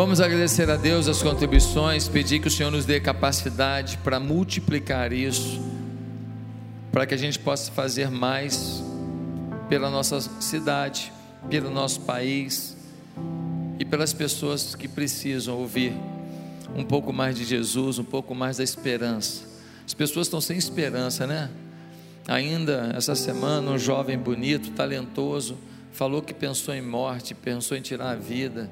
Vamos agradecer a Deus as contribuições, pedir que o Senhor nos dê capacidade para multiplicar isso, para que a gente possa fazer mais pela nossa cidade, pelo nosso país e pelas pessoas que precisam ouvir um pouco mais de Jesus, um pouco mais da esperança. As pessoas estão sem esperança, né? Ainda essa semana, um jovem bonito, talentoso, falou que pensou em morte, pensou em tirar a vida.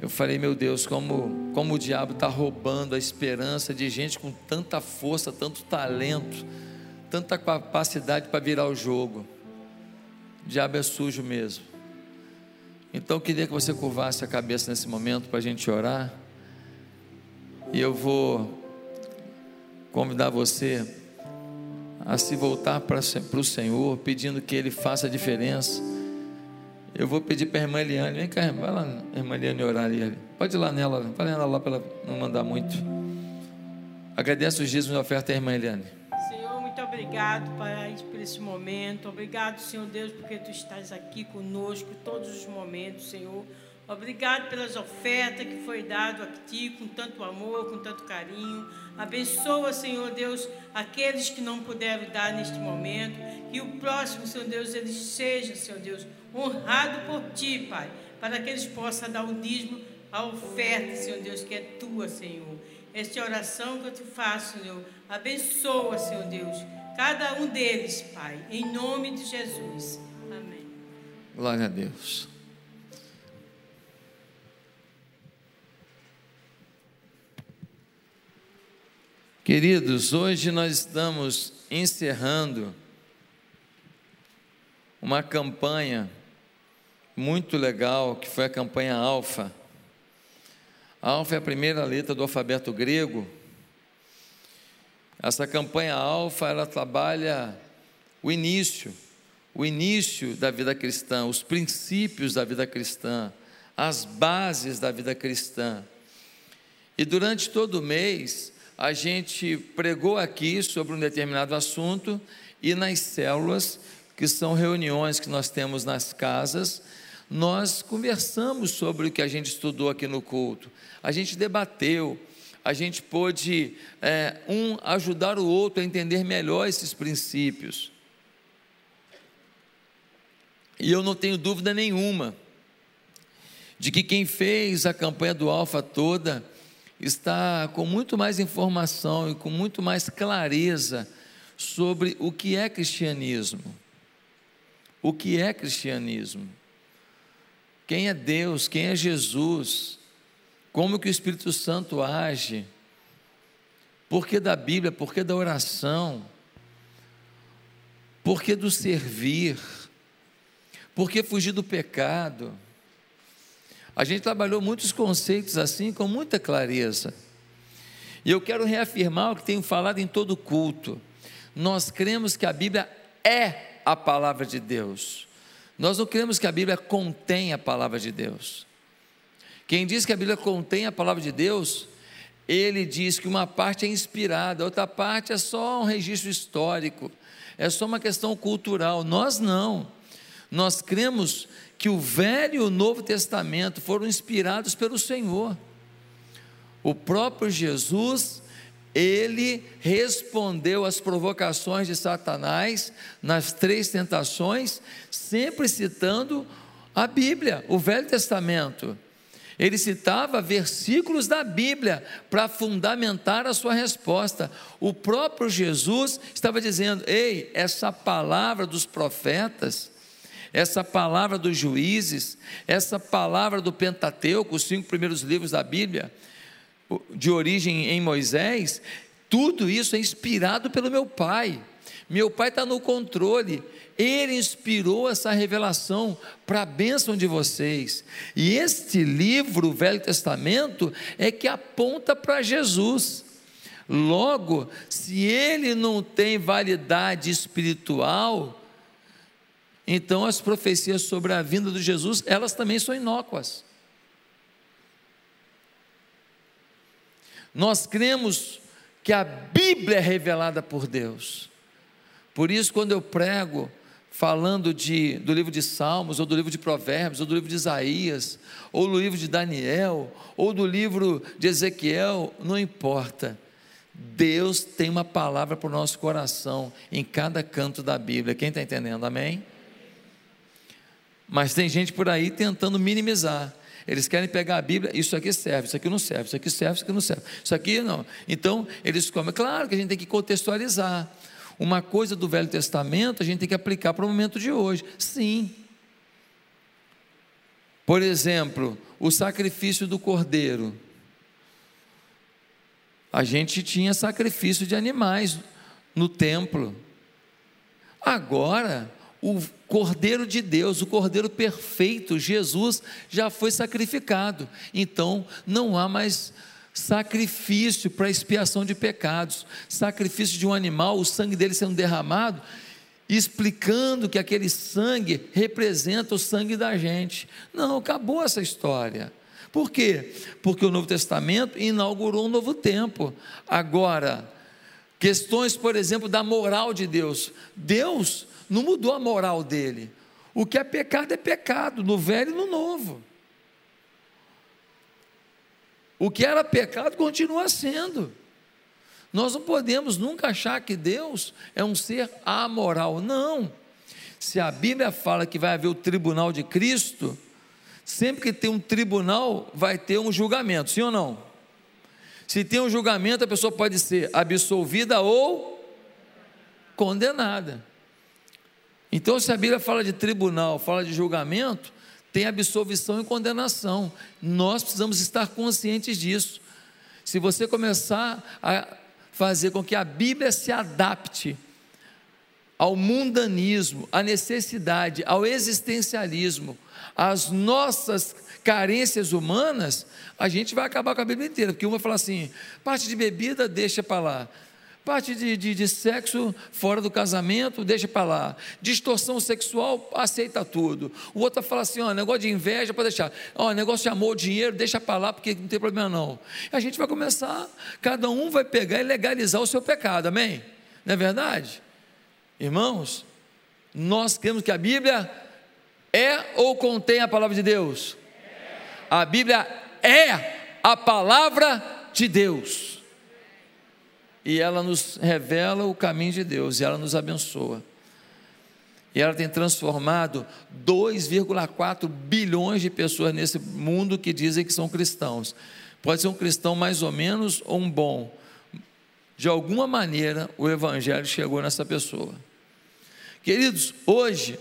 Eu falei, meu Deus, como, como o diabo está roubando a esperança de gente com tanta força, tanto talento, tanta capacidade para virar o jogo. O diabo é sujo mesmo. Então eu queria que você curvasse a cabeça nesse momento para a gente orar. E eu vou convidar você a se voltar para o Senhor, pedindo que Ele faça a diferença. Eu vou pedir para a irmã Eliane, vem cá, vai lá, irmã Eliane, orar ali. Pode ir lá nela, vai nela lá para ela não mandar muito. Agradece os dízimos de oferta à irmã Eliane. Senhor, muito obrigado Pai, por esse momento. Obrigado, Senhor Deus, porque Tu estás aqui conosco todos os momentos, Senhor. Obrigado pelas ofertas que foi dado a Ti com tanto amor, com tanto carinho. Abençoa, Senhor Deus, aqueles que não puderam dar neste momento. Que o próximo, Senhor Deus, ele seja, Senhor Deus, honrado por Ti, Pai, para que eles possam dar o dízimo, a oferta, Senhor Deus, que é Tua, Senhor. Esta é oração que eu te faço, Senhor. Abençoa, Senhor Deus, cada um deles, Pai, em nome de Jesus. Amém. Glória a Deus. Queridos, hoje nós estamos encerrando uma campanha muito legal, que foi a campanha Alfa. Alfa é a primeira letra do alfabeto grego. Essa campanha Alfa, ela trabalha o início, o início da vida cristã, os princípios da vida cristã, as bases da vida cristã. E durante todo o mês, a gente pregou aqui sobre um determinado assunto e nas células, que são reuniões que nós temos nas casas, nós conversamos sobre o que a gente estudou aqui no culto. A gente debateu, a gente pôde é, um ajudar o outro a entender melhor esses princípios. E eu não tenho dúvida nenhuma de que quem fez a campanha do Alfa toda está com muito mais informação e com muito mais clareza sobre o que é cristianismo. O que é cristianismo? Quem é Deus? Quem é Jesus? Como que o Espírito Santo age? Por que da Bíblia? Por que da oração? Por que do servir? Por que fugir do pecado? A gente trabalhou muitos conceitos assim com muita clareza. E eu quero reafirmar o que tenho falado em todo culto. Nós cremos que a Bíblia é a palavra de Deus. Nós não cremos que a Bíblia contém a palavra de Deus. Quem diz que a Bíblia contém a palavra de Deus, ele diz que uma parte é inspirada, a outra parte é só um registro histórico, é só uma questão cultural. Nós não. Nós cremos que o Velho e o Novo Testamento foram inspirados pelo Senhor. O próprio Jesus, ele respondeu às provocações de Satanás nas três tentações, sempre citando a Bíblia, o Velho Testamento. Ele citava versículos da Bíblia para fundamentar a sua resposta. O próprio Jesus estava dizendo: Ei, essa palavra dos profetas, essa palavra dos juízes, essa palavra do Pentateuco, os cinco primeiros livros da Bíblia, de origem em Moisés, tudo isso é inspirado pelo meu Pai. Meu Pai está no controle. Ele inspirou essa revelação para a bênção de vocês. E este livro, o Velho Testamento, é que aponta para Jesus. Logo, se ele não tem validade espiritual, então as profecias sobre a vinda de Jesus, elas também são inócuas. Nós cremos que a Bíblia é revelada por Deus. Por isso, quando eu prego falando de, do livro de Salmos, ou do livro de Provérbios, ou do livro de Isaías, ou do livro de Daniel, ou do livro de Ezequiel, não importa. Deus tem uma palavra para o nosso coração em cada canto da Bíblia. Quem está entendendo? Amém? Mas tem gente por aí tentando minimizar. Eles querem pegar a Bíblia, isso aqui serve, isso aqui não serve, isso aqui serve, isso aqui não serve, isso aqui não. Então, eles comem. Claro que a gente tem que contextualizar. Uma coisa do Velho Testamento a gente tem que aplicar para o momento de hoje. Sim. Por exemplo, o sacrifício do cordeiro. A gente tinha sacrifício de animais no templo. Agora, o Cordeiro de Deus, o Cordeiro perfeito, Jesus, já foi sacrificado. Então, não há mais sacrifício para expiação de pecados, sacrifício de um animal, o sangue dele sendo derramado, explicando que aquele sangue representa o sangue da gente. Não, acabou essa história. Por quê? Porque o Novo Testamento inaugurou um novo tempo. Agora, questões, por exemplo, da moral de Deus. Deus não mudou a moral dele. O que é pecado é pecado, no velho e no novo. O que era pecado continua sendo. Nós não podemos nunca achar que Deus é um ser amoral. Não. Se a Bíblia fala que vai haver o tribunal de Cristo, sempre que tem um tribunal, vai ter um julgamento, sim ou não? Se tem um julgamento, a pessoa pode ser absolvida ou condenada. Então, se a Bíblia fala de tribunal, fala de julgamento, tem absolvição e condenação. Nós precisamos estar conscientes disso. Se você começar a fazer com que a Bíblia se adapte ao mundanismo, à necessidade, ao existencialismo, às nossas carências humanas, a gente vai acabar com a Bíblia inteira, porque uma vai falar assim: parte de bebida, deixa para lá. Parte de, de, de, sexo fora do casamento, deixa para lá. Distorção sexual, aceita tudo. O outro fala assim: ó, negócio de inveja, pode deixar. Ó, negócio de amor, dinheiro, deixa para lá, porque não tem problema não. A gente vai começar, cada um vai pegar e legalizar o seu pecado, amém? Não é verdade? Irmãos, nós queremos que a Bíblia é ou contém a palavra de Deus? A Bíblia é a palavra de Deus e ela nos revela o caminho de Deus, e ela nos abençoa. E ela tem transformado 2,4 bilhões de pessoas nesse mundo que dizem que são cristãos. Pode ser um cristão mais ou menos ou um bom. De alguma maneira, o Evangelho chegou nessa pessoa. Queridos, hoje,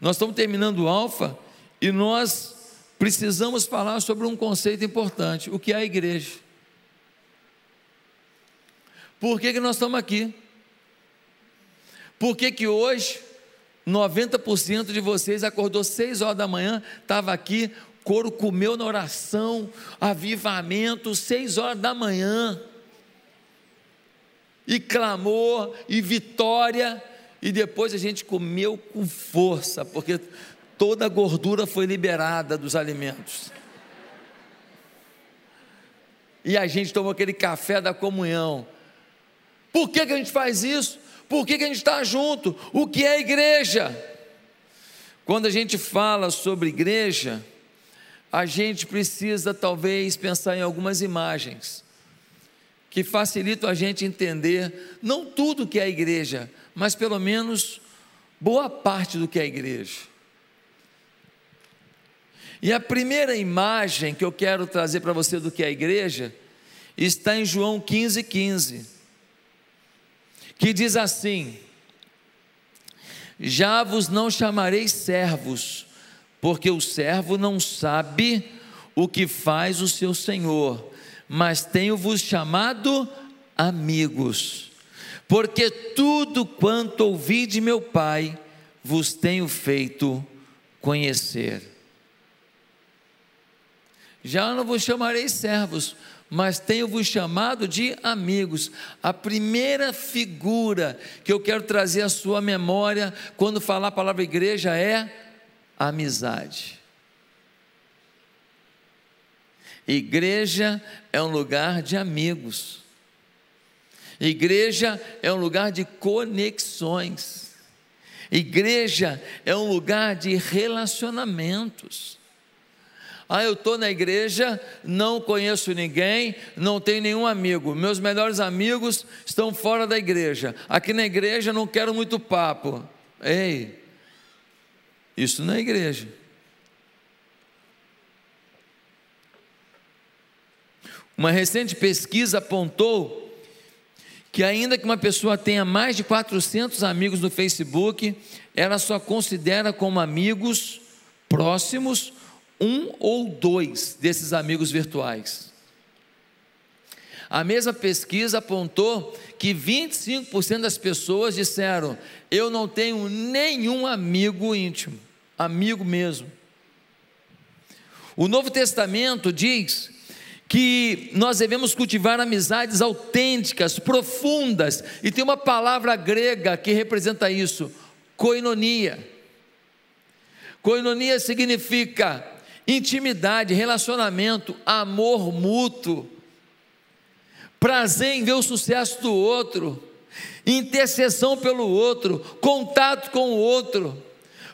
nós estamos terminando o Alfa e nós precisamos falar sobre um conceito importante: o que é a igreja. Por que, que nós estamos aqui? Por que, que hoje 90% de vocês acordou 6 horas da manhã, estava aqui, couro comeu na oração, avivamento, 6 horas da manhã, e clamou, e vitória, e depois a gente comeu com força, porque toda a gordura foi liberada dos alimentos. E a gente tomou aquele café da comunhão. Por que, que a gente faz isso? Por que, que a gente está junto? O que é igreja? Quando a gente fala sobre igreja, a gente precisa talvez pensar em algumas imagens que facilitam a gente entender não tudo que é igreja, mas pelo menos boa parte do que é igreja. E a primeira imagem que eu quero trazer para você do que é igreja está em João 15, 15, que diz assim: Já vos não chamarei servos, porque o servo não sabe o que faz o seu senhor, mas tenho-vos chamado amigos, porque tudo quanto ouvi de meu Pai vos tenho feito conhecer. Já não vos chamarei servos, mas tenho-vos chamado de amigos. A primeira figura que eu quero trazer à sua memória quando falar a palavra igreja é amizade. Igreja é um lugar de amigos. Igreja é um lugar de conexões. Igreja é um lugar de relacionamentos. Ah, eu estou na igreja, não conheço ninguém, não tenho nenhum amigo. Meus melhores amigos estão fora da igreja. Aqui na igreja não quero muito papo. Ei, isso não é igreja. Uma recente pesquisa apontou que, ainda que uma pessoa tenha mais de 400 amigos no Facebook, ela só considera como amigos próximos um ou dois desses amigos virtuais. A mesma pesquisa apontou que 25% das pessoas disseram: Eu não tenho nenhum amigo íntimo, amigo mesmo. O Novo Testamento diz que nós devemos cultivar amizades autênticas, profundas, e tem uma palavra grega que representa isso: koinonia. Koinonia significa intimidade, relacionamento, amor mútuo, prazer em ver o sucesso do outro, intercessão pelo outro, contato com o outro.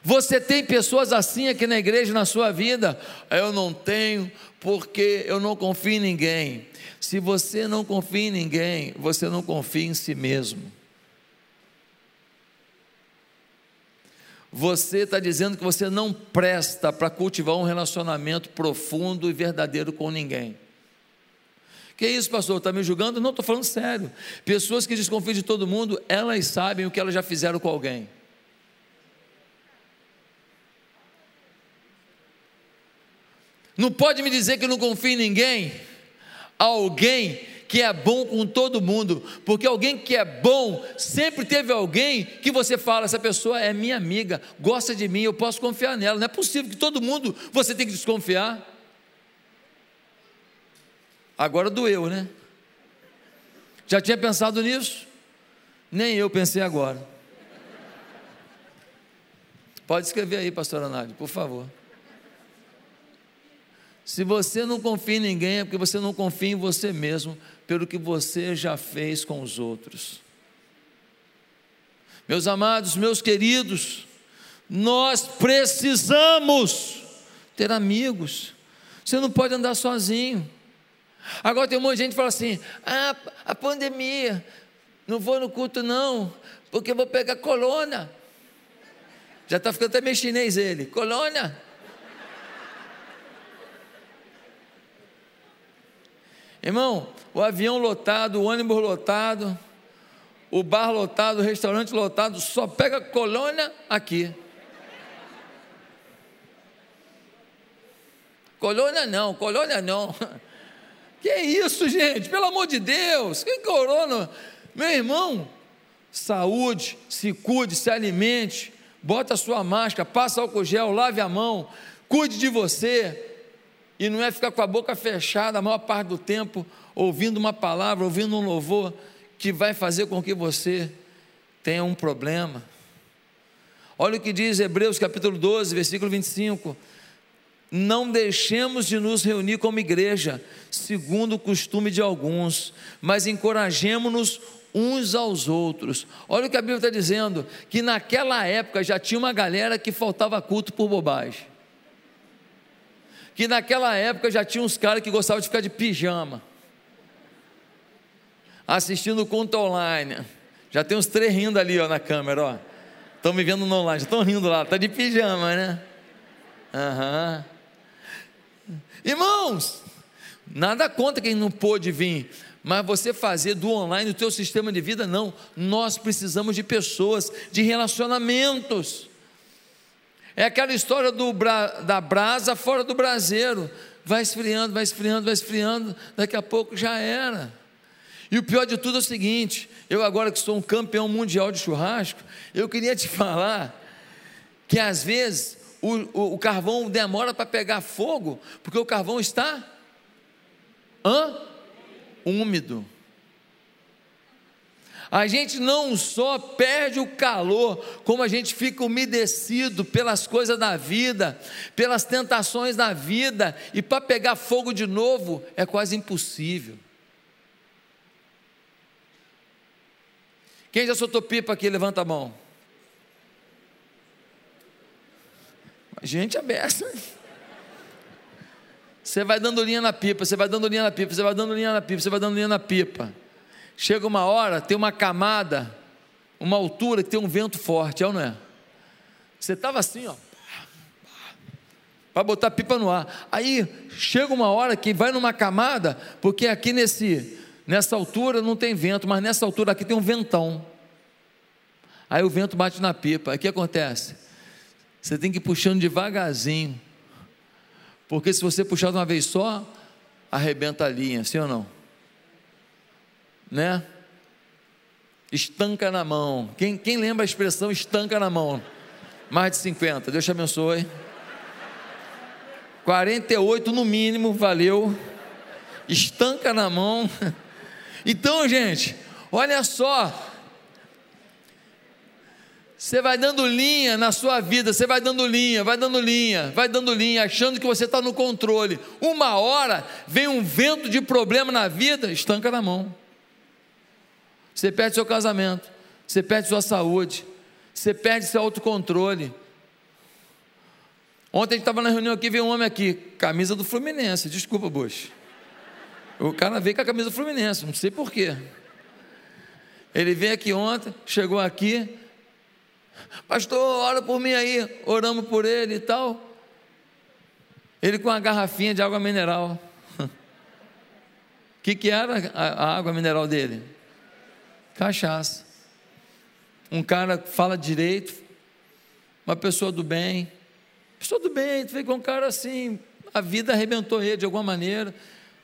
Você tem pessoas assim aqui na igreja, na sua vida? Eu não tenho, porque eu não confio em ninguém. Se você não confia em ninguém, você não confia em si mesmo. Você está dizendo que você não presta para cultivar um relacionamento profundo e verdadeiro com ninguém. Que isso, pastor? Está me julgando? Não, estou falando sério. Pessoas que desconfiam de todo mundo, elas sabem o que elas já fizeram com alguém. Não pode me dizer que não confia em ninguém? Alguém que é bom com todo mundo, porque alguém que é bom, sempre teve alguém que você fala, essa pessoa é minha amiga, gosta de mim, eu posso confiar nela. Não é possível que todo mundo você tem que desconfiar. Agora doeu, né? Já tinha pensado nisso? Nem eu pensei agora. Pode escrever aí, pastora Nádia, por favor. Se você não confia em ninguém, é porque você não confia em você mesmo, pelo que você já fez com os outros. Meus amados, meus queridos, nós precisamos ter amigos. Você não pode andar sozinho. Agora tem um monte de gente que fala assim: ah, a pandemia, não vou no culto não, porque vou pegar colônia. Já está ficando até meio chinês ele, colônia. Irmão, o avião lotado, o ônibus lotado, o bar lotado, o restaurante lotado, só pega colônia aqui. Colônia não, colônia não. Que isso, gente? Pelo amor de Deus, que corona? Meu irmão, saúde, se cuide, se alimente, bota a sua máscara, passa álcool gel, lave a mão, cuide de você, e não é ficar com a boca fechada a maior parte do tempo, ouvindo uma palavra, ouvindo um louvor, que vai fazer com que você tenha um problema. Olha o que diz Hebreus capítulo 12, versículo 25. Não deixemos de nos reunir como igreja, segundo o costume de alguns, mas encorajemos-nos uns aos outros. Olha o que a Bíblia está dizendo: que naquela época já tinha uma galera que faltava culto por bobagem. Que naquela época já tinha uns caras que gostavam de ficar de pijama, assistindo o culto online. Já tem uns três rindo ali ó, na câmera, ó. Estão me vendo no online, já estão rindo lá, está de pijama, né? Aham. Irmãos, nada contra quem não pôde vir, mas você fazer do online o teu sistema de vida, não. Nós precisamos de pessoas, de relacionamentos. É aquela história do, da brasa fora do braseiro. Vai esfriando, vai esfriando, vai esfriando, daqui a pouco já era. E o pior de tudo é o seguinte: eu, agora que sou um campeão mundial de churrasco, eu queria te falar que às vezes o, o, o carvão demora para pegar fogo, porque o carvão está hã? úmido. A gente não só perde o calor, como a gente fica umedecido pelas coisas da vida, pelas tentações da vida, e para pegar fogo de novo é quase impossível. Quem já soltou pipa aqui, levanta a mão. Gente aberta. Você vai dando linha na pipa, você vai dando linha na pipa, você vai dando linha na pipa, você vai dando linha na pipa. Chega uma hora, tem uma camada, uma altura que tem um vento forte, é ou não é? Você estava assim, ó, para botar pipa no ar. Aí chega uma hora que vai numa camada, porque aqui nesse, nessa altura não tem vento, mas nessa altura aqui tem um ventão. Aí o vento bate na pipa. Aí o que acontece? Você tem que ir puxando devagarzinho porque se você puxar de uma vez só, arrebenta a linha, sim ou não? Né? Estanca na mão. Quem, quem lembra a expressão estanca na mão? Mais de 50, Deus te abençoe. 48 no mínimo, valeu. Estanca na mão. Então, gente, olha só, você vai dando linha na sua vida, você vai dando linha, vai dando linha, vai dando linha, achando que você está no controle. Uma hora vem um vento de problema na vida, estanca na mão. Você perde seu casamento, você perde sua saúde, você perde seu autocontrole. Ontem a gente estava na reunião aqui, veio um homem aqui, camisa do Fluminense, desculpa, Bush. O cara veio com a camisa do Fluminense, não sei porquê. Ele veio aqui ontem, chegou aqui, Pastor, ora por mim aí, oramos por ele e tal. Ele com uma garrafinha de água mineral. O que, que era a, água mineral dele? Cachaça. Um cara fala direito, uma pessoa do bem. Pessoa do bem, tu vê com um cara assim, a vida arrebentou ele de alguma maneira.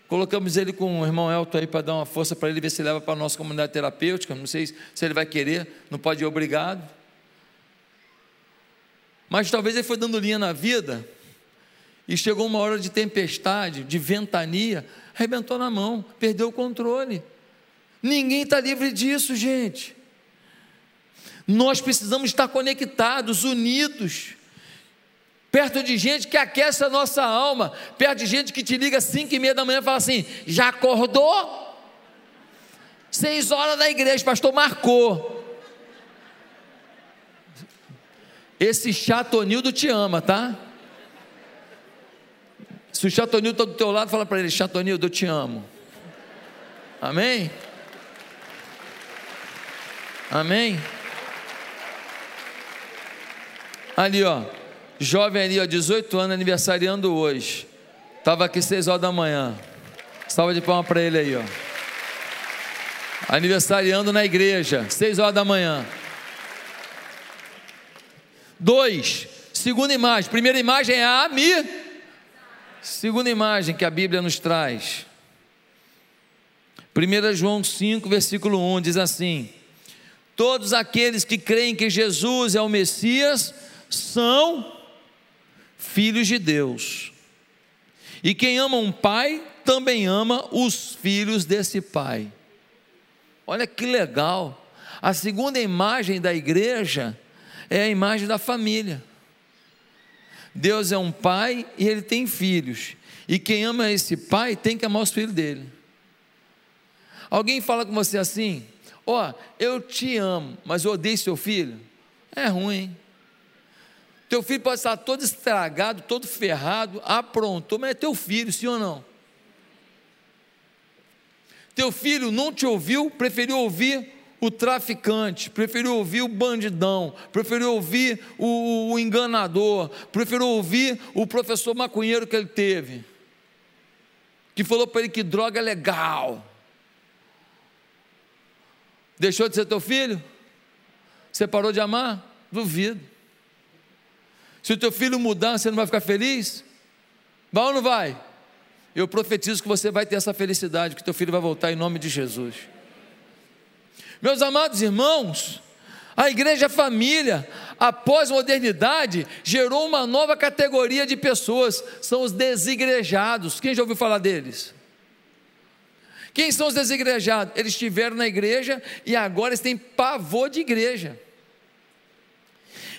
Colocamos ele com o irmão Elton aí para dar uma força para ele, ver se leva para a nossa comunidade terapêutica. Não sei se ele vai querer, não pode ir obrigado. Mas talvez ele foi dando linha na vida e chegou uma hora de tempestade, de ventania, arrebentou na mão, perdeu o controle. Ninguém está livre disso, gente. Nós precisamos estar conectados, unidos, perto de gente que aquece a nossa alma, perto de gente que te liga às cinco e meia da manhã e fala assim: já acordou? Seis horas da igreja, pastor marcou. Esse Chatonildo te ama, tá? Se o Chatonildo está do teu lado, fala para ele: Chatonildo, eu te amo. Amém? Amém? Ali, ó, jovem ali, ó, 18 anos, aniversariando hoje. Estava aqui 6 horas da manhã. Salva de palma para ele aí, ó. Aniversariando na igreja, 6 horas da manhã. Dois, segunda imagem. Primeira imagem é a mi. Segunda imagem que a Bíblia nos traz. 1 João 5, versículo 1 diz assim: Todos aqueles que creem que Jesus é o Messias são filhos de Deus. E quem ama um pai também ama os filhos desse pai. Olha que legal. A segunda imagem da igreja é a imagem da família. Deus é um pai e ele tem filhos. E quem ama esse pai tem que amar os filhos dele. Alguém fala com você assim: Ó, eu te amo, mas eu odeio seu filho. É ruim, hein? Teu filho pode estar todo estragado, todo ferrado, aprontou, mas é teu filho, sim ou não? Teu filho não te ouviu, preferiu ouvir o traficante, preferiu ouvir o bandidão, preferiu ouvir o, o enganador, preferiu ouvir o professor maconheiro que ele teve, que falou para ele que droga é legal. Deixou de ser teu filho? Você parou de amar? Duvido. Se o teu filho mudar, você não vai ficar feliz? Vai ou não vai? Eu profetizo que você vai ter essa felicidade, que teu filho vai voltar em nome de Jesus. Meus amados irmãos, a igreja família, após modernidade, gerou uma nova categoria de pessoas, são os desigrejados. Quem já ouviu falar deles? Quem são os desigrejados? Eles estiveram na igreja e agora eles têm pavor de igreja.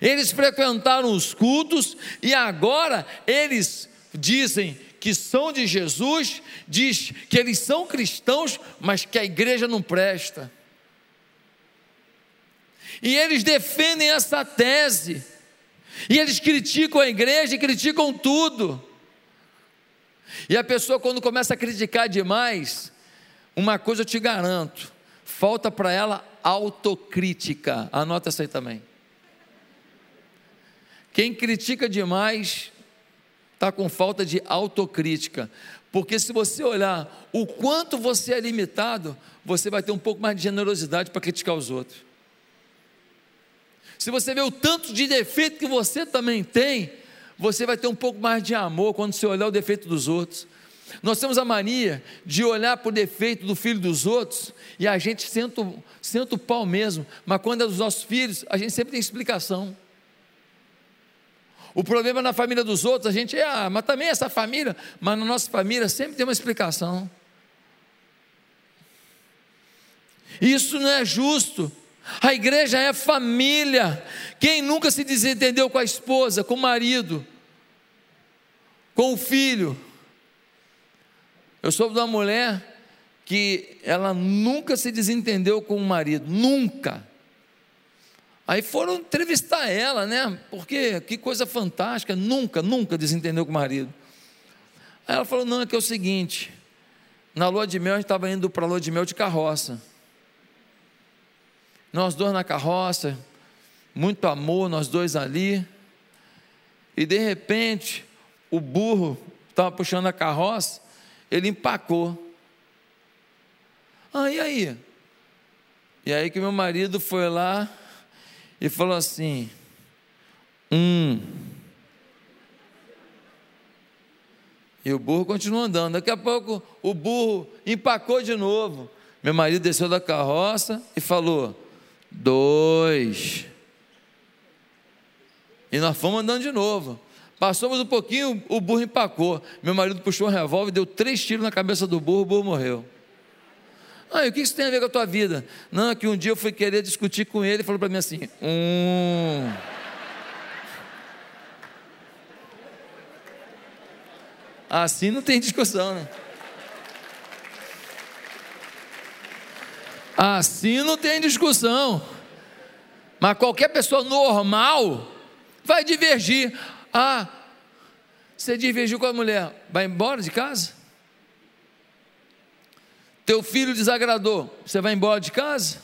Eles frequentaram os cultos e agora eles dizem que são de Jesus, diz que eles são cristãos, mas que a igreja não presta. E eles defendem essa tese. E eles criticam a igreja e criticam tudo. E a pessoa, quando começa a criticar demais, uma coisa eu te garanto: falta para ela autocrítica. Anota essa aí também. Quem critica demais está com falta de autocrítica. Porque se você olhar o quanto você é limitado, você vai ter um pouco mais de generosidade para criticar os outros. Se você vê o tanto de defeito que você também tem, você vai ter um pouco mais de amor quando você olhar o defeito dos outros. Nós temos a mania de olhar para o defeito do filho dos outros e a gente senta, senta o pau mesmo, mas quando é dos nossos filhos, a gente sempre tem explicação. O problema na família dos outros, a gente é, ah, mas também essa família, mas na nossa família sempre tem uma explicação. Isso não é justo. A igreja é família. Quem nunca se desentendeu com a esposa, com o marido, com o filho? Eu soube de uma mulher que ela nunca se desentendeu com o marido, nunca. Aí foram entrevistar ela, né? Porque que coisa fantástica, nunca, nunca desentendeu com o marido. Aí ela falou: não, é que é o seguinte, na lua de mel a gente estava indo para a lua de mel de carroça. Nós dois na carroça, muito amor, nós dois ali. E de repente, o burro estava puxando a carroça, ele empacou. Ah, e aí? E aí que meu marido foi lá e falou assim: Hum. E o burro continuou andando. Daqui a pouco o burro empacou de novo. Meu marido desceu da carroça e falou: dois. E nós fomos andando de novo. Passamos um pouquinho, o burro empacou. Meu marido puxou um revólver, deu três tiros na cabeça do burro, o burro morreu. Ah, e o que isso tem a ver com a tua vida? Não, que um dia eu fui querer discutir com ele e falou para mim assim: hum. Assim não tem discussão, né? Assim não tem discussão. Mas qualquer pessoa normal vai divergir. Ah, você divergiu com a mulher, vai embora de casa? Teu filho desagradou, você vai embora de casa?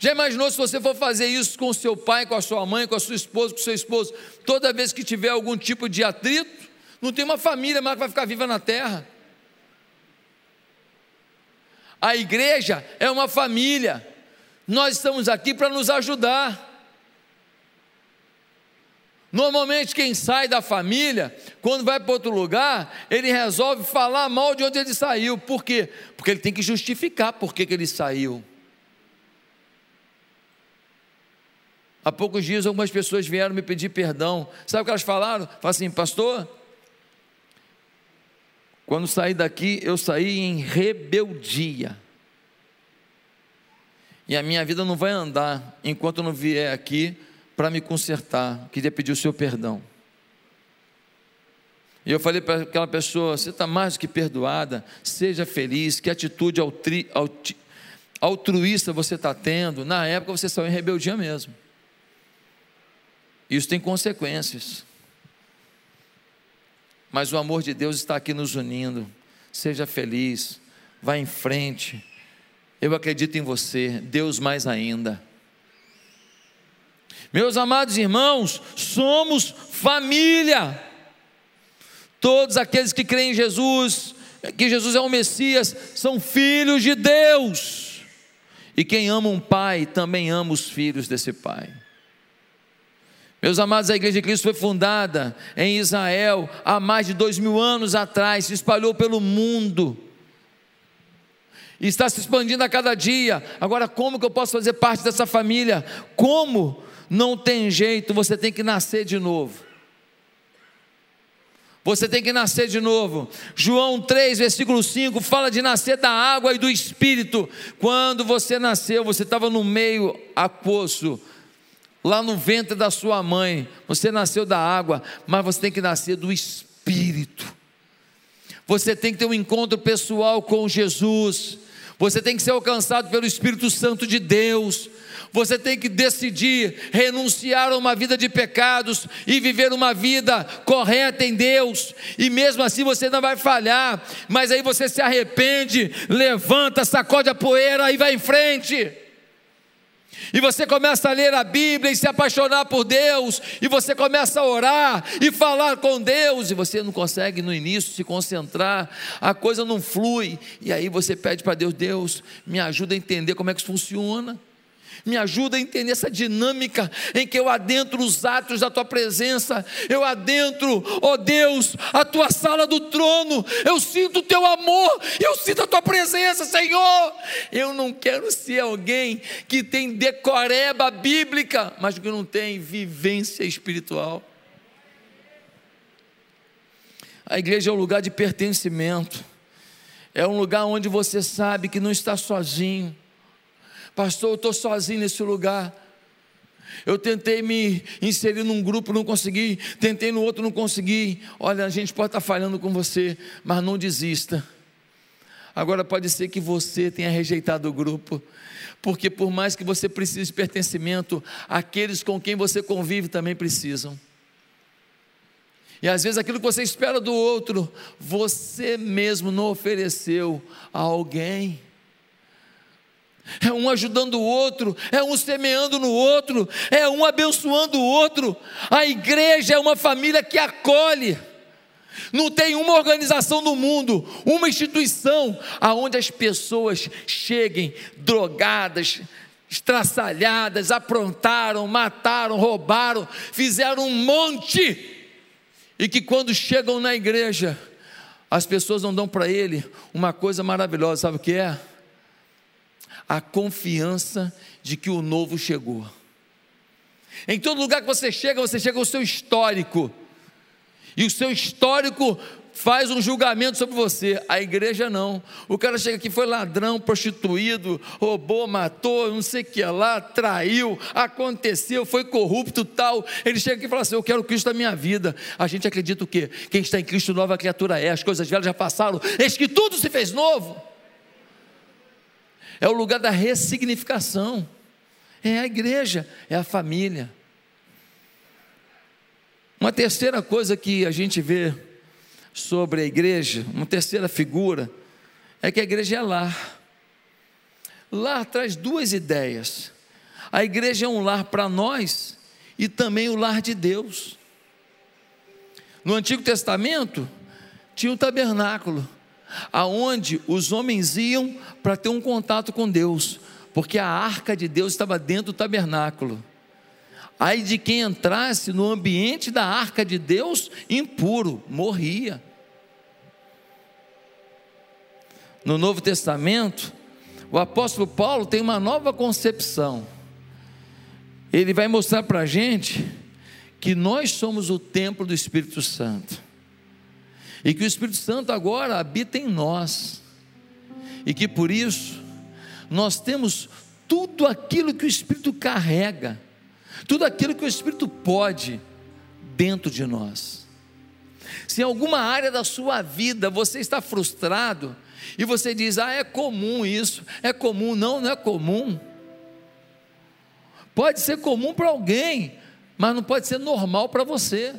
Já imaginou se você for fazer isso com seu pai, com a sua mãe, com a sua esposa, com seu esposo, toda vez que tiver algum tipo de atrito? Não tem uma família mais que vai ficar viva na terra. A igreja é uma família. Nós estamos aqui para nos ajudar. Normalmente, quem sai da família, quando vai para outro lugar, ele resolve falar mal de onde ele saiu. Por quê? Porque ele tem que justificar por que, que ele saiu. Há poucos dias, algumas pessoas vieram me pedir perdão. Sabe o que elas falaram? Falaram assim, pastor, quando saí daqui, eu saí em rebeldia. E a minha vida não vai andar enquanto eu não vier aqui para me consertar. Queria pedir o seu perdão. E eu falei para aquela pessoa: você está mais do que perdoada, seja feliz, que atitude altri, altruísta você está tendo, na época você saiu em rebeldia mesmo. Isso tem consequências. Mas o amor de Deus está aqui nos unindo. Seja feliz, vá em frente. Eu acredito em você, Deus mais ainda. Meus amados irmãos, somos família. Todos aqueles que creem em Jesus, que Jesus é o Messias, são filhos de Deus. E quem ama um pai também ama os filhos desse pai. Meus amados, a Igreja de Cristo foi fundada em Israel há mais de dois mil anos atrás, se espalhou pelo mundo, e está se expandindo a cada dia. Agora, como que eu posso fazer parte dessa família? Como? Não tem jeito, você tem que nascer de novo. Você tem que nascer de novo. João 3, versículo 5 fala de nascer da água e do espírito. Quando você nasceu, você estava no meio aquoso, lá no ventre da sua mãe. Você nasceu da água, mas você tem que nascer do espírito. Você tem que ter um encontro pessoal com Jesus. Você tem que ser alcançado pelo Espírito Santo de Deus. Você tem que decidir renunciar a uma vida de pecados e viver uma vida correta em Deus. E mesmo assim você não vai falhar, mas aí você se arrepende, levanta, sacode a poeira e vai em frente. E você começa a ler a Bíblia e se apaixonar por Deus, e você começa a orar e falar com Deus, e você não consegue no início se concentrar, a coisa não flui, e aí você pede para Deus: Deus, me ajuda a entender como é que isso funciona me ajuda a entender essa dinâmica em que eu adentro os atos da tua presença, eu adentro, ó Deus, a tua sala do trono, eu sinto o teu amor, eu sinto a tua presença, Senhor. Eu não quero ser alguém que tem decoreba bíblica, mas que não tem vivência espiritual. A igreja é um lugar de pertencimento, é um lugar onde você sabe que não está sozinho Pastor, eu estou sozinho nesse lugar. Eu tentei me inserir num grupo, não consegui. Tentei no outro, não consegui. Olha, a gente pode estar falhando com você, mas não desista. Agora pode ser que você tenha rejeitado o grupo, porque por mais que você precise de pertencimento, aqueles com quem você convive também precisam. E às vezes aquilo que você espera do outro, você mesmo não ofereceu a alguém é um ajudando o outro, é um semeando no outro, é um abençoando o outro. A igreja é uma família que acolhe. Não tem uma organização no mundo, uma instituição aonde as pessoas cheguem drogadas, estraçalhadas, aprontaram, mataram, roubaram, fizeram um monte e que quando chegam na igreja, as pessoas não dão para ele uma coisa maravilhosa, sabe o que é? A confiança de que o novo chegou. Em todo lugar que você chega, você chega ao seu histórico. E o seu histórico faz um julgamento sobre você. A igreja não. O cara chega aqui, foi ladrão, prostituído, roubou, matou, não sei o que lá, traiu, aconteceu, foi corrupto tal. Ele chega aqui e fala assim: Eu quero Cristo na minha vida. A gente acredita o quê? Quem está em Cristo, nova criatura é. As coisas velhas já passaram, eis que tudo se fez novo é o lugar da ressignificação, é a igreja, é a família. Uma terceira coisa que a gente vê sobre a igreja, uma terceira figura, é que a igreja é lar. Lar traz duas ideias. A igreja é um lar para nós e também o lar de Deus. No Antigo Testamento tinha o tabernáculo aonde os homens iam para ter um contato com Deus, porque a arca de Deus estava dentro do tabernáculo. Aí de quem entrasse no ambiente da arca de Deus impuro, morria. No Novo Testamento, o apóstolo Paulo tem uma nova concepção. Ele vai mostrar para a gente que nós somos o templo do Espírito Santo e que o Espírito Santo agora habita em nós, e que por isso nós temos tudo aquilo que o Espírito carrega, tudo aquilo que o Espírito pode dentro de nós. Se em alguma área da sua vida você está frustrado e você diz: "Ah, é comum isso". É comum, não, não é comum. Pode ser comum para alguém, mas não pode ser normal para você.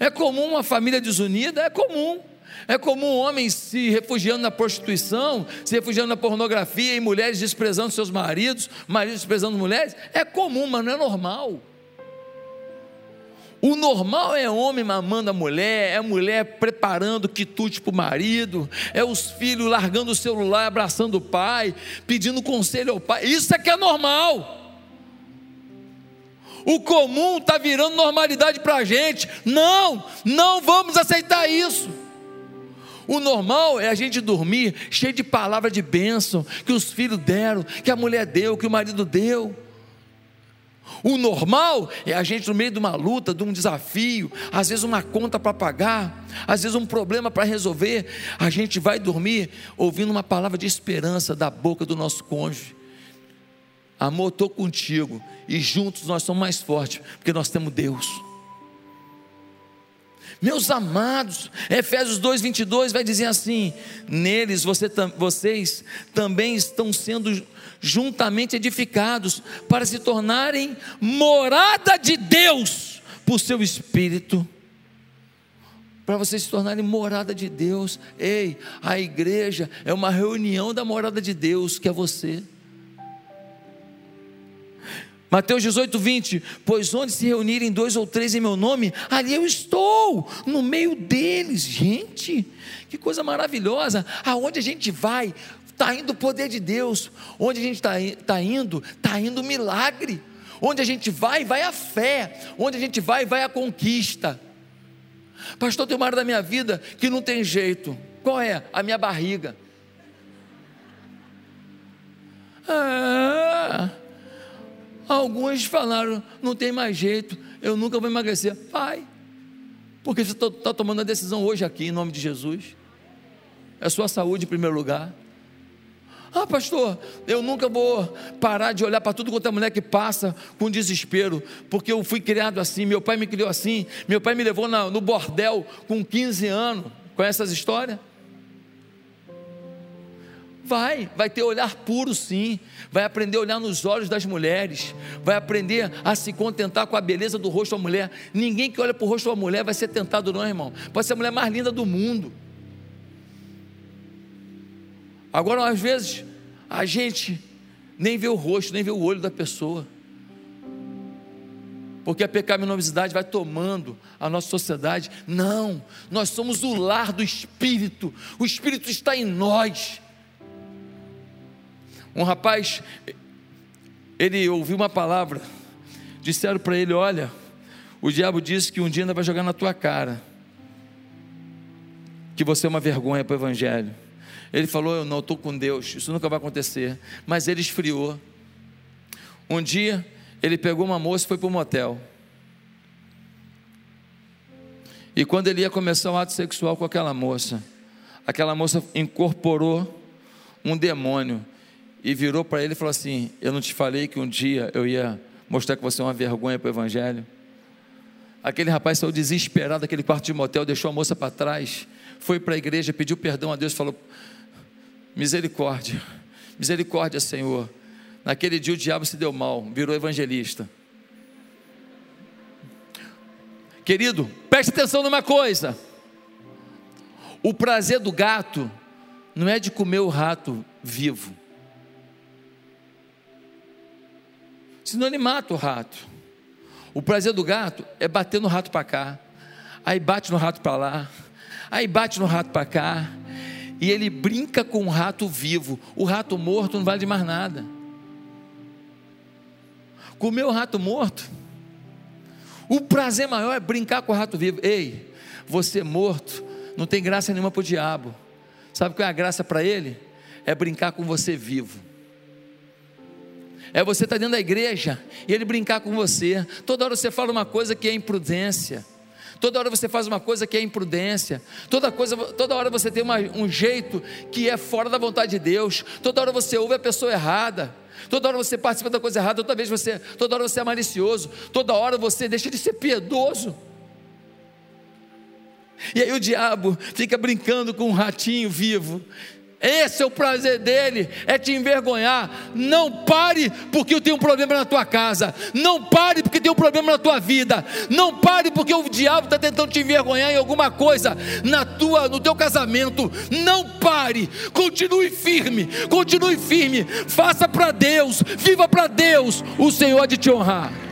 É comum uma família desunida? É comum. É comum homens se refugiando na prostituição, se refugiando na pornografia e mulheres desprezando seus maridos, maridos desprezando mulheres. É comum, mas não é normal. O normal é homem mamando a mulher, é mulher preparando quitute para o marido, é os filhos largando o celular, abraçando o pai, pedindo conselho ao pai. Isso é que é normal. O comum está virando normalidade para a gente. Não, não vamos aceitar isso. O normal é a gente dormir cheio de palavra de bênção que os filhos deram, que a mulher deu, que o marido deu. O normal é a gente no meio de uma luta, de um desafio, às vezes uma conta para pagar, às vezes um problema para resolver, a gente vai dormir ouvindo uma palavra de esperança da boca do nosso cônjuge. Amor, estou contigo, e juntos nós somos mais fortes, porque nós temos Deus. Meus amados, Efésios 2:22 vai dizer assim: Neles você, vocês também estão sendo juntamente edificados para se tornarem morada de Deus por seu espírito. Para vocês se tornarem morada de Deus. Ei, a igreja é uma reunião da morada de Deus, que é você. Mateus 18, 20: Pois onde se reunirem dois ou três em meu nome, ali eu estou, no meio deles. Gente, que coisa maravilhosa. Aonde a gente vai, está indo o poder de Deus. Onde a gente está tá indo, está indo o milagre. Onde a gente vai, vai a fé. Onde a gente vai, vai a conquista. Pastor, tem uma área da minha vida que não tem jeito. Qual é? A minha barriga. Ah, Alguns falaram: não tem mais jeito, eu nunca vou emagrecer. Vai, porque você está tá tomando a decisão hoje aqui, em nome de Jesus. É sua saúde em primeiro lugar. Ah, pastor, eu nunca vou parar de olhar para tudo quanto é mulher que passa com desespero, porque eu fui criado assim, meu pai me criou assim, meu pai me levou na, no bordel com 15 anos. Conhece essas histórias? Vai, vai ter olhar puro sim, vai aprender a olhar nos olhos das mulheres, vai aprender a se contentar com a beleza do rosto da mulher. Ninguém que olha para o rosto da mulher vai ser tentado, não, irmão. Pode ser a mulher mais linda do mundo. Agora, às vezes, a gente nem vê o rosto, nem vê o olho da pessoa. Porque a pecaminosidade vai tomando a nossa sociedade. Não, nós somos o lar do Espírito, o Espírito está em nós. Um rapaz, ele ouviu uma palavra, disseram para ele: Olha, o diabo disse que um dia ainda vai jogar na tua cara, que você é uma vergonha para o Evangelho. Ele falou: Eu não estou com Deus, isso nunca vai acontecer. Mas ele esfriou. Um dia, ele pegou uma moça e foi para o motel. E quando ele ia começar o ato sexual com aquela moça, aquela moça incorporou um demônio e virou para ele e falou assim: Eu não te falei que um dia eu ia mostrar que você é uma vergonha para o Evangelho? Aquele rapaz saiu desesperado daquele quarto de motel, deixou a moça para trás, foi para a igreja, pediu perdão a Deus, falou: Misericórdia, misericórdia, Senhor. Naquele dia o diabo se deu mal, virou evangelista. Querido, preste atenção numa coisa: o prazer do gato não é de comer o rato vivo, senão ele mata o rato. O prazer do gato é bater no rato para cá, aí bate no rato para lá, aí bate no rato para cá, e ele brinca com o rato vivo. O rato morto não vale de mais nada. Comer o rato morto, o prazer maior é brincar com o rato vivo. Ei, você morto não tem graça nenhuma para o diabo. Sabe qual é a graça para ele? É brincar com você vivo. É você estar tá dentro da igreja e ele brincar com você. Toda hora você fala uma coisa que é imprudência. Toda hora você faz uma coisa que é imprudência. Toda, coisa, toda hora você tem uma, um jeito que é fora da vontade de Deus. Toda hora você ouve a pessoa errada. Toda hora você participa da coisa errada. Toda vez você, toda hora você é malicioso. Toda hora você deixa de ser piedoso. E aí o diabo fica brincando com um ratinho vivo. Esse é o prazer dele, é te envergonhar. Não pare porque eu tenho um problema na tua casa. Não pare porque tem um problema na tua vida. Não pare porque o diabo está tentando te envergonhar em alguma coisa na tua, no teu casamento. Não pare. Continue firme. Continue firme. Faça para Deus. Viva para Deus. O Senhor de te honrar.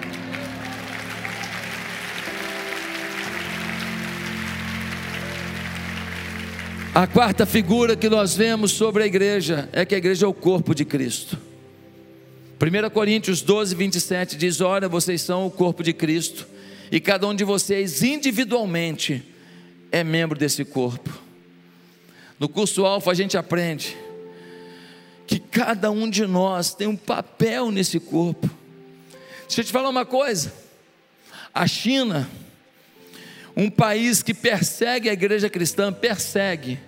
A quarta figura que nós vemos sobre a igreja é que a igreja é o corpo de Cristo. 1 Coríntios 12, 27 diz: Olha, vocês são o corpo de Cristo, e cada um de vocês individualmente é membro desse corpo. No curso Alfa a gente aprende que cada um de nós tem um papel nesse corpo. Deixa eu te falar uma coisa: a China, um país que persegue a igreja cristã, persegue,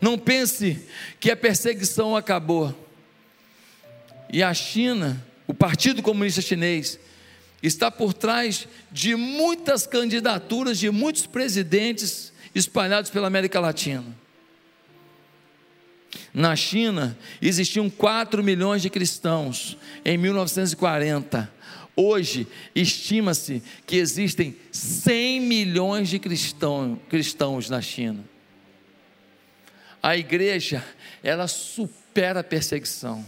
não pense que a perseguição acabou. E a China, o Partido Comunista Chinês, está por trás de muitas candidaturas de muitos presidentes espalhados pela América Latina. Na China, existiam 4 milhões de cristãos em 1940. Hoje, estima-se que existem 100 milhões de cristão, cristãos na China. A igreja, ela supera a perseguição.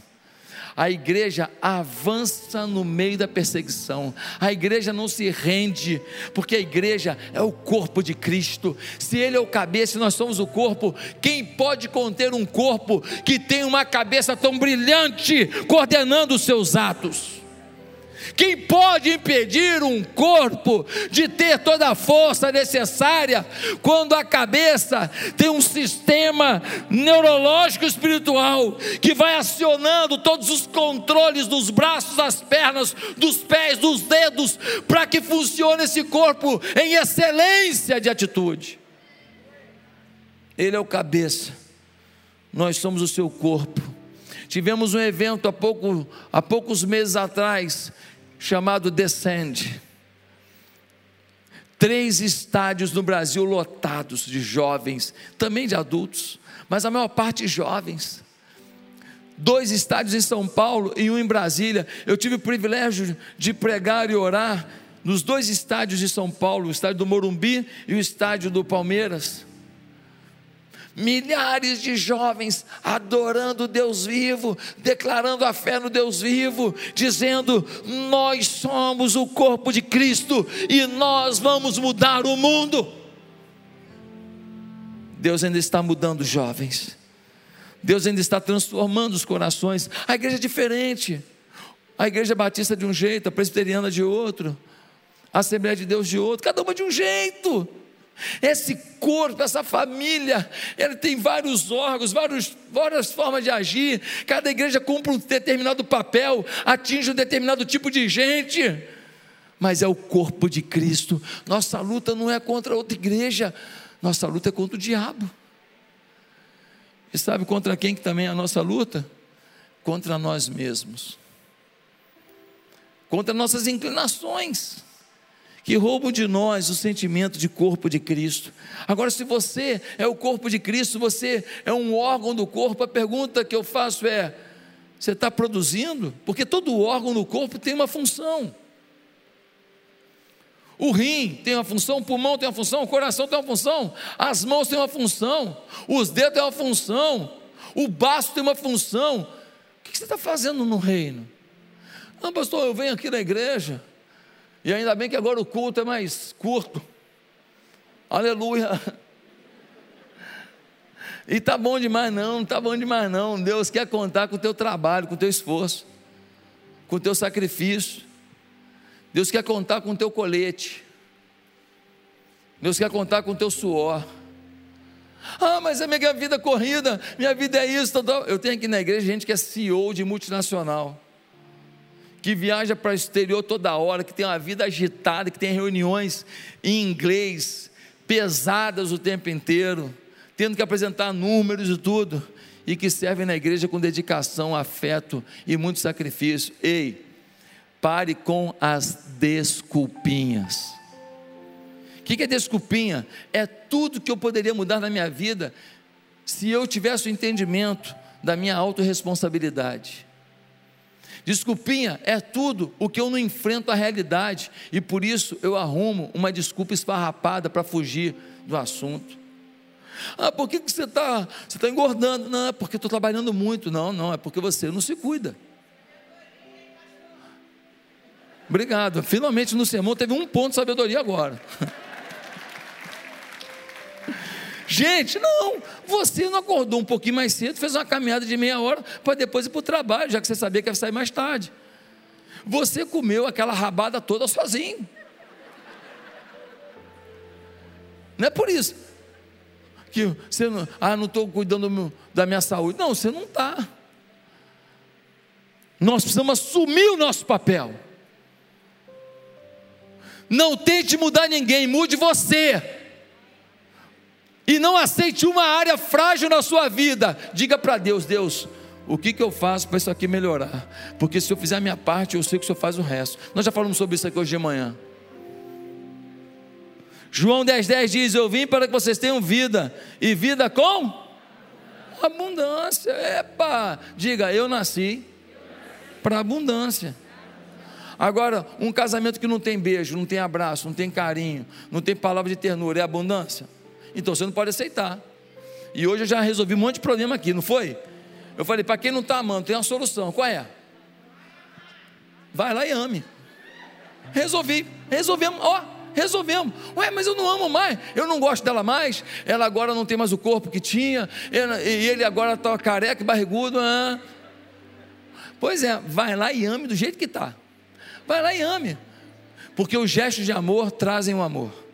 A igreja avança no meio da perseguição. A igreja não se rende, porque a igreja é o corpo de Cristo. Se Ele é o cabeça e nós somos o corpo, quem pode conter um corpo que tem uma cabeça tão brilhante coordenando os seus atos? Quem pode impedir um corpo de ter toda a força necessária quando a cabeça tem um sistema neurológico espiritual que vai acionando todos os controles dos braços, das pernas, dos pés, dos dedos, para que funcione esse corpo em excelência de atitude? Ele é o cabeça, nós somos o seu corpo. Tivemos um evento há, pouco, há poucos meses atrás, chamado Descend. Três estádios no Brasil lotados de jovens, também de adultos, mas a maior parte jovens. Dois estádios em São Paulo e um em Brasília. Eu tive o privilégio de pregar e orar nos dois estádios de São Paulo, o estádio do Morumbi e o estádio do Palmeiras milhares de jovens adorando Deus vivo, declarando a fé no Deus vivo, dizendo: Nós somos o corpo de Cristo e nós vamos mudar o mundo. Deus ainda está mudando jovens, Deus ainda está transformando os corações. A igreja é diferente, a igreja batista de um jeito, a presbiteriana de outro, a Assembleia de Deus de outro, cada uma de um jeito. Esse corpo, essa família, ele tem vários órgãos, vários, várias formas de agir. Cada igreja cumpre um determinado papel, atinge um determinado tipo de gente. Mas é o corpo de Cristo. Nossa luta não é contra outra igreja, nossa luta é contra o diabo. E sabe contra quem que também é a nossa luta? Contra nós mesmos. Contra nossas inclinações que roubam de nós o sentimento de corpo de Cristo. Agora, se você é o corpo de Cristo, você é um órgão do corpo, a pergunta que eu faço é: você está produzindo? Porque todo órgão no corpo tem uma função. O rim tem uma função, o pulmão tem uma função, o coração tem uma função, as mãos têm uma função, os dedos têm uma função, o baço tem uma função. O que você está fazendo no reino? Não, pastor, eu venho aqui na igreja, e ainda bem que agora o culto é mais curto. Aleluia. E tá bom demais não, tá bom demais não. Deus quer contar com o teu trabalho, com o teu esforço, com o teu sacrifício. Deus quer contar com o teu colete. Deus quer contar com o teu suor. Ah, mas é minha vida corrida, minha vida é isso. Eu tenho aqui na igreja gente que é CEO de multinacional que viaja para o exterior toda hora, que tem uma vida agitada, que tem reuniões em inglês, pesadas o tempo inteiro, tendo que apresentar números e tudo, e que servem na igreja com dedicação, afeto e muito sacrifício. Ei, pare com as desculpinhas que, que é desculpinha? É tudo que eu poderia mudar na minha vida se eu tivesse o entendimento da minha autorresponsabilidade. Desculpinha é tudo o que eu não enfrento a realidade e por isso eu arrumo uma desculpa esfarrapada para fugir do assunto. Ah, por que, que você está você tá engordando? Não, é porque estou trabalhando muito. Não, não, é porque você não se cuida. Obrigado. Finalmente no sermão teve um ponto de sabedoria agora. Gente, não, você não acordou um pouquinho mais cedo, fez uma caminhada de meia hora para depois ir para o trabalho, já que você sabia que ia sair mais tarde. Você comeu aquela rabada toda sozinho. Não é por isso que você não, ah, não estou cuidando da minha saúde. Não, você não está. Nós precisamos assumir o nosso papel. Não tente mudar ninguém, mude você e não aceite uma área frágil na sua vida. Diga para Deus: Deus, o que, que eu faço para isso aqui melhorar? Porque se eu fizer a minha parte, eu sei que o Senhor faz o resto. Nós já falamos sobre isso aqui hoje de manhã. João 10,10 10 diz: Eu vim para que vocês tenham vida, e vida com abundância. Epa! Diga, eu nasci para abundância. Agora, um casamento que não tem beijo, não tem abraço, não tem carinho, não tem palavra de ternura, é abundância? Então você não pode aceitar. E hoje eu já resolvi um monte de problema aqui, não foi? Eu falei, para quem não está amando, tem uma solução. Qual é? Vai lá e ame. Resolvi, resolvemos, ó, resolvemos. Ué, mas eu não amo mais, eu não gosto dela mais. Ela agora não tem mais o corpo que tinha, e ele agora está careca, barrigudo. Ah. Pois é, vai lá e ame do jeito que está. Vai lá e ame, porque os gestos de amor trazem o amor.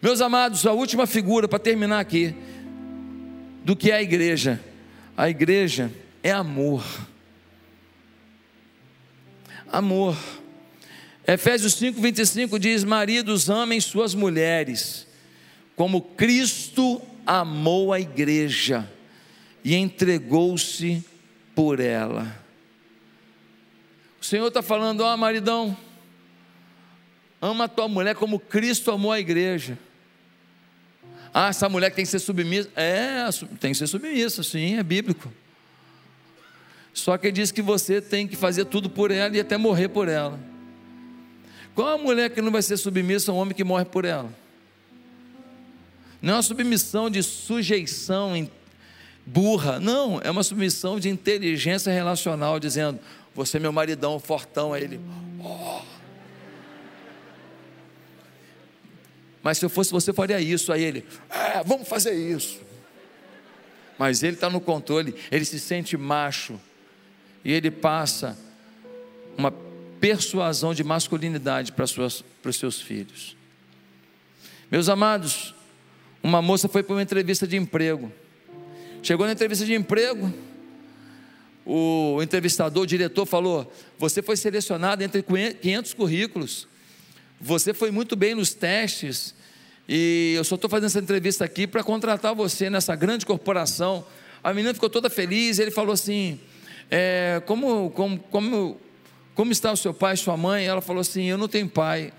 Meus amados, a última figura para terminar aqui, do que é a igreja. A igreja é amor. Amor. Efésios 5, 25 diz: Maridos, amem suas mulheres, como Cristo amou a igreja e entregou-se por ela. O Senhor está falando, ó, maridão, ama a tua mulher como Cristo amou a igreja. Ah, essa mulher tem que ser submissa. É, tem que ser submissa, sim, é bíblico. Só que ele diz que você tem que fazer tudo por ela e até morrer por ela. Qual a mulher que não vai ser submissa a um homem que morre por ela? Não é uma submissão de sujeição burra, não, é uma submissão de inteligência relacional, dizendo: Você é meu maridão, fortão, a ele. Oh. Mas se eu fosse você, faria isso. Aí ele, é, vamos fazer isso. Mas ele está no controle, ele se sente macho. E ele passa uma persuasão de masculinidade para, suas, para os seus filhos. Meus amados, uma moça foi para uma entrevista de emprego. Chegou na entrevista de emprego, o entrevistador, o diretor falou: Você foi selecionado entre 500 currículos. Você foi muito bem nos testes, e eu só estou fazendo essa entrevista aqui para contratar você nessa grande corporação. A menina ficou toda feliz, ele falou assim: é, como, como, como, como está o seu pai e sua mãe? Ela falou assim: Eu não tenho pai.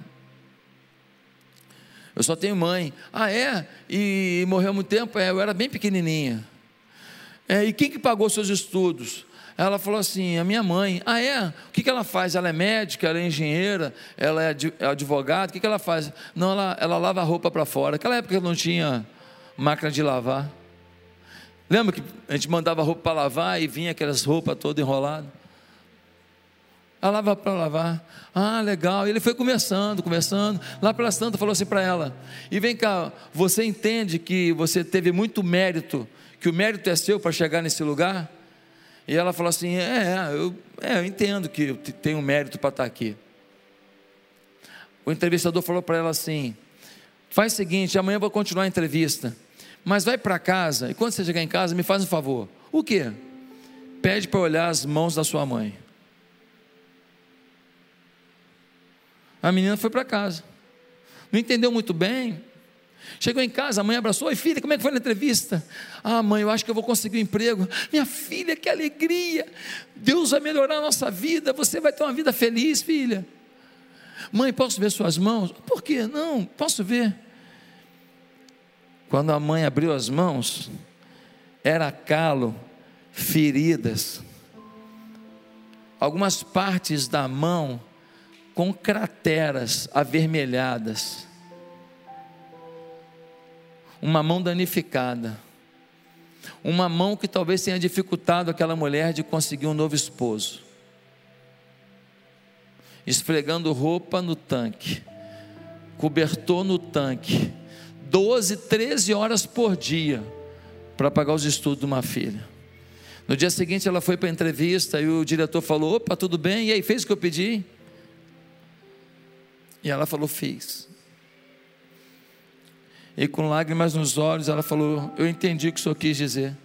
Eu só tenho mãe. Ah, é? E, e morreu há muito tempo? É, eu era bem pequenininha. É, e quem que pagou seus estudos? Ela falou assim: a minha mãe, ah, é? O que, que ela faz? Ela é médica, ela é engenheira, ela é, é advogada, o que, que ela faz? Não, ela, ela lava a roupa para fora. Naquela época não tinha máquina de lavar. Lembra que a gente mandava roupa para lavar e vinha aquelas roupas todas enroladas? Ela lava para lavar. Ah, legal. E ele foi conversando, conversando. Lá pelas tantas falou assim para ela: E vem cá, você entende que você teve muito mérito, que o mérito é seu para chegar nesse lugar? E ela falou assim: É, eu, é, eu entendo que eu tenho mérito para estar aqui. O entrevistador falou para ela assim: Faz o seguinte, amanhã eu vou continuar a entrevista, mas vai para casa e quando você chegar em casa, me faz um favor. O quê? Pede para olhar as mãos da sua mãe. A menina foi para casa. Não entendeu muito bem, Chegou em casa, a mãe abraçou, oi filha, como é que foi na entrevista? Ah, mãe, eu acho que eu vou conseguir um emprego. Minha filha, que alegria! Deus vai melhorar a nossa vida, você vai ter uma vida feliz, filha. Mãe, posso ver suas mãos? Por quê? Não, posso ver. Quando a mãe abriu as mãos, era calo, feridas, algumas partes da mão com crateras avermelhadas, uma mão danificada, uma mão que talvez tenha dificultado aquela mulher de conseguir um novo esposo, esfregando roupa no tanque, cobertor no tanque, 12, 13 horas por dia para pagar os estudos de uma filha. No dia seguinte ela foi para a entrevista e o diretor falou: opa, tudo bem? E aí, fez o que eu pedi? E ela falou: fiz. E com lágrimas nos olhos, ela falou: Eu entendi o que o senhor quis dizer.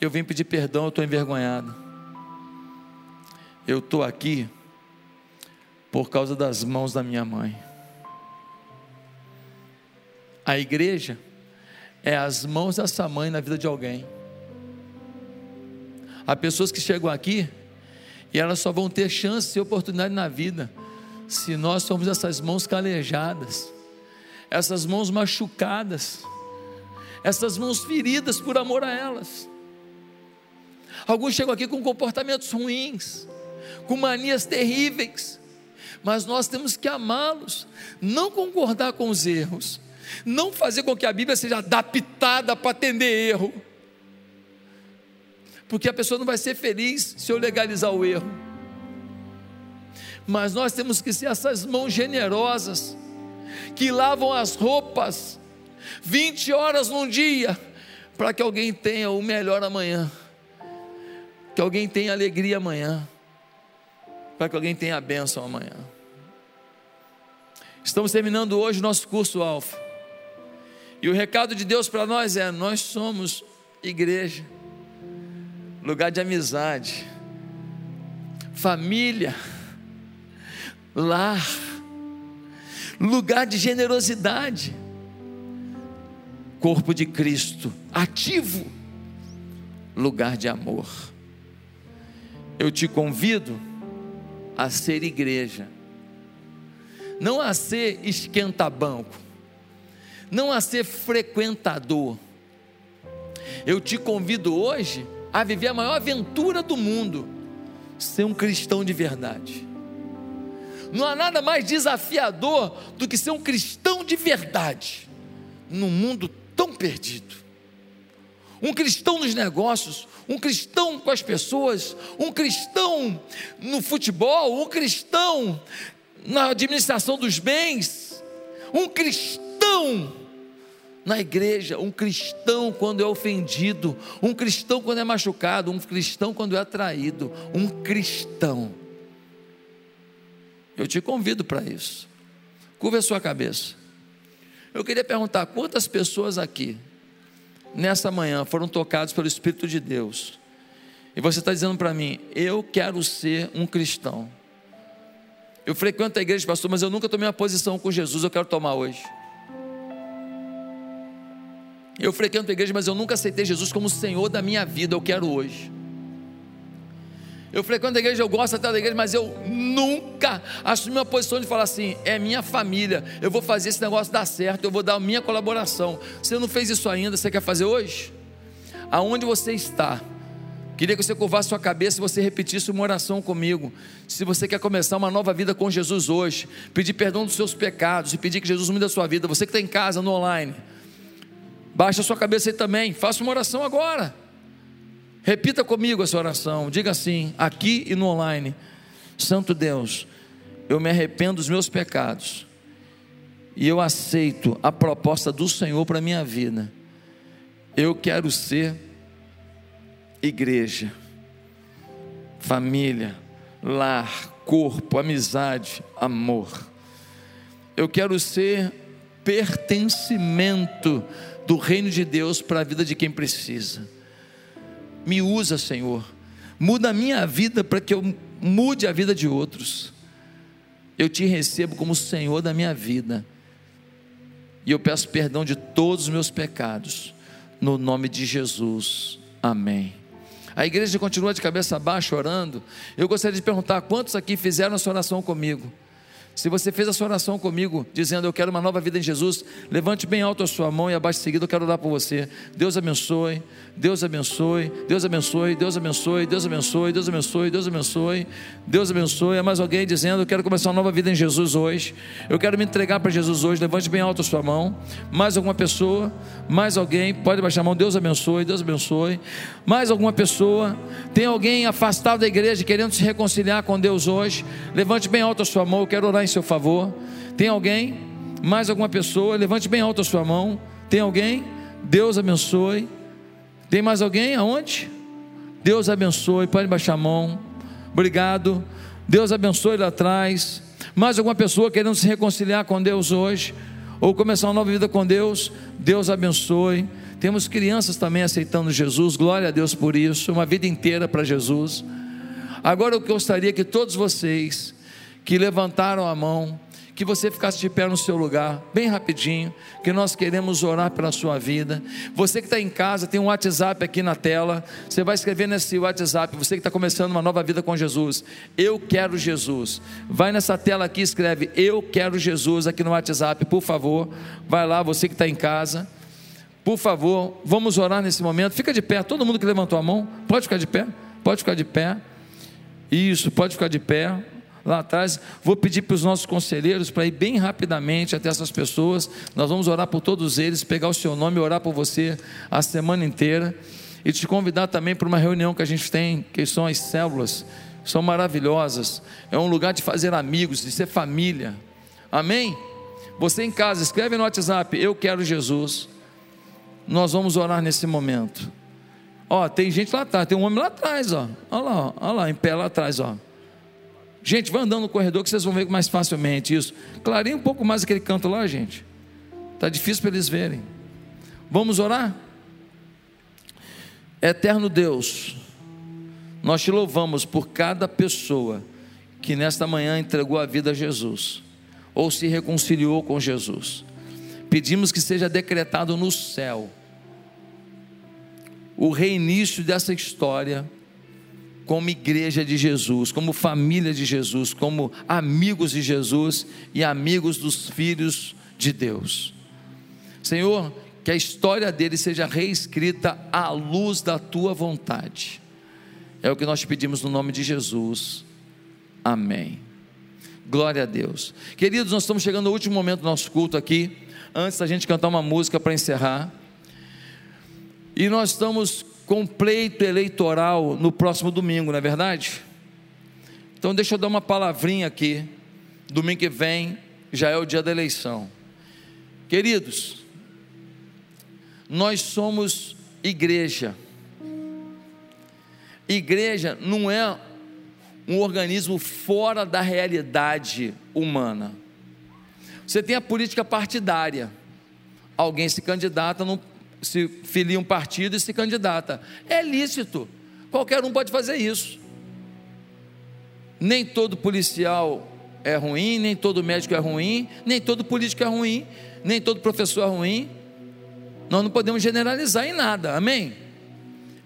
Eu vim pedir perdão, eu estou envergonhado. Eu estou aqui por causa das mãos da minha mãe. A igreja é as mãos dessa mãe na vida de alguém. Há pessoas que chegam aqui e elas só vão ter chance e oportunidade na vida se nós formos essas mãos calejadas, essas mãos machucadas, essas mãos feridas por amor a elas. Alguns chegam aqui com comportamentos ruins, com manias terríveis, mas nós temos que amá-los, não concordar com os erros, não fazer com que a Bíblia seja adaptada para atender erro, porque a pessoa não vai ser feliz se eu legalizar o erro. Mas nós temos que ser essas mãos generosas, que lavam as roupas 20 horas num dia, para que alguém tenha o melhor amanhã, que alguém tenha alegria amanhã, para que alguém tenha a bênção amanhã. Estamos terminando hoje o nosso curso Alfa. E o recado de Deus para nós é: nós somos igreja, lugar de amizade, família, lar, lugar de generosidade, corpo de Cristo, ativo, lugar de amor. Eu te convido a ser igreja, não a ser esquenta-banco não a ser frequentador. Eu te convido hoje a viver a maior aventura do mundo, ser um cristão de verdade. Não há nada mais desafiador do que ser um cristão de verdade, num mundo tão perdido. Um cristão nos negócios, um cristão com as pessoas, um cristão no futebol, um cristão na administração dos bens, um cristão na igreja, um cristão quando é ofendido, um cristão quando é machucado, um cristão quando é atraído, um cristão. Eu te convido para isso. Curva a sua cabeça. Eu queria perguntar: quantas pessoas aqui, nessa manhã, foram tocadas pelo Espírito de Deus? E você está dizendo para mim: eu quero ser um cristão. Eu frequento a igreja, pastor, mas eu nunca tomei uma posição com Jesus, eu quero tomar hoje. Eu frequento a igreja, mas eu nunca aceitei Jesus como Senhor da minha vida, eu quero hoje. Eu frequento a igreja, eu gosto até da igreja, mas eu nunca assumi uma posição de falar assim: é minha família, eu vou fazer esse negócio dar certo, eu vou dar a minha colaboração. Você não fez isso ainda, você quer fazer hoje? Aonde você está? Queria que você curvasse sua cabeça e você repetisse uma oração comigo. Se você quer começar uma nova vida com Jesus hoje, pedir perdão dos seus pecados e pedir que Jesus mude a sua vida. Você que está em casa, no online, Baixa a sua cabeça aí também. Faça uma oração agora. Repita comigo essa oração. Diga assim, aqui e no online: Santo Deus, eu me arrependo dos meus pecados e eu aceito a proposta do Senhor para a minha vida. Eu quero ser igreja, família, lar, corpo, amizade, amor. Eu quero ser pertencimento do reino de Deus para a vida de quem precisa. Me usa, Senhor. Muda a minha vida para que eu mude a vida de outros. Eu te recebo como Senhor da minha vida. E eu peço perdão de todos os meus pecados. No nome de Jesus. Amém. A igreja continua de cabeça baixa orando. Eu gostaria de perguntar quantos aqui fizeram essa oração comigo. Se você fez essa oração comigo, dizendo eu quero uma nova vida em Jesus, levante bem alto a sua mão e abaixo seguida eu quero orar por você. Deus abençoe, Deus abençoe, Deus abençoe, Deus abençoe, Deus abençoe, Deus abençoe, Deus abençoe, Deus abençoe. É mais alguém dizendo eu quero começar uma nova vida em Jesus hoje. Eu quero me entregar para Jesus hoje. Levante bem alto a sua mão. Mais alguma pessoa? Mais alguém? Pode baixar a mão. Deus abençoe, Deus abençoe. Mais alguma pessoa? Tem alguém afastado da igreja querendo se reconciliar com Deus hoje? Levante bem alto a sua mão. Eu quero orar em seu favor. Tem alguém? Mais alguma pessoa? Levante bem alto a sua mão. Tem alguém? Deus abençoe. Tem mais alguém? Aonde? Deus abençoe. Pode baixar a mão. Obrigado. Deus abençoe lá atrás. Mais alguma pessoa querendo se reconciliar com Deus hoje? Ou começar uma nova vida com Deus? Deus abençoe. Temos crianças também aceitando Jesus. Glória a Deus por isso. Uma vida inteira para Jesus. Agora eu gostaria que todos vocês que levantaram a mão, que você ficasse de pé no seu lugar, bem rapidinho, que nós queremos orar pela sua vida. Você que está em casa, tem um WhatsApp aqui na tela, você vai escrever nesse WhatsApp, você que está começando uma nova vida com Jesus, eu quero Jesus. Vai nessa tela aqui, escreve eu quero Jesus aqui no WhatsApp, por favor. Vai lá, você que está em casa. Por favor, vamos orar nesse momento. Fica de pé, todo mundo que levantou a mão, pode ficar de pé, pode ficar de pé. Isso, pode ficar de pé lá atrás. Vou pedir para os nossos conselheiros para ir bem rapidamente até essas pessoas. Nós vamos orar por todos eles, pegar o seu nome e orar por você a semana inteira. E te convidar também para uma reunião que a gente tem, que são as células. São maravilhosas. É um lugar de fazer amigos, de ser família. Amém? Você em casa, escreve no WhatsApp: Eu quero Jesus. Nós vamos orar nesse momento. Ó, tem gente lá atrás, tem um homem lá atrás, ó. Olha lá, olha lá, em pé lá atrás, ó. Gente, vai andando no corredor que vocês vão ver mais facilmente isso. Clareia um pouco mais aquele canto lá, gente. Está difícil para eles verem. Vamos orar? Eterno Deus, nós te louvamos por cada pessoa que nesta manhã entregou a vida a Jesus ou se reconciliou com Jesus. Pedimos que seja decretado no céu o reinício dessa história como igreja de Jesus, como família de Jesus, como amigos de Jesus e amigos dos filhos de Deus. Senhor, que a história dele seja reescrita à luz da tua vontade. É o que nós pedimos no nome de Jesus. Amém. Glória a Deus. Queridos, nós estamos chegando ao último momento do nosso culto aqui, antes da gente cantar uma música para encerrar. E nós estamos com pleito eleitoral no próximo domingo, não é verdade? Então deixa eu dar uma palavrinha aqui. Domingo que vem já é o dia da eleição. Queridos, nós somos igreja. Igreja não é um organismo fora da realidade humana. Você tem a política partidária. Alguém se candidata num se filia um partido e se candidata. É lícito, qualquer um pode fazer isso. Nem todo policial é ruim, nem todo médico é ruim, nem todo político é ruim, nem todo professor é ruim. Nós não podemos generalizar em nada, amém?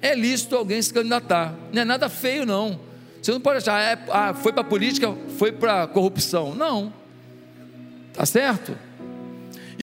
É lícito alguém se candidatar, não é nada feio, não. Você não pode achar, é, ah, foi para a política, foi para a corrupção. Não, tá certo?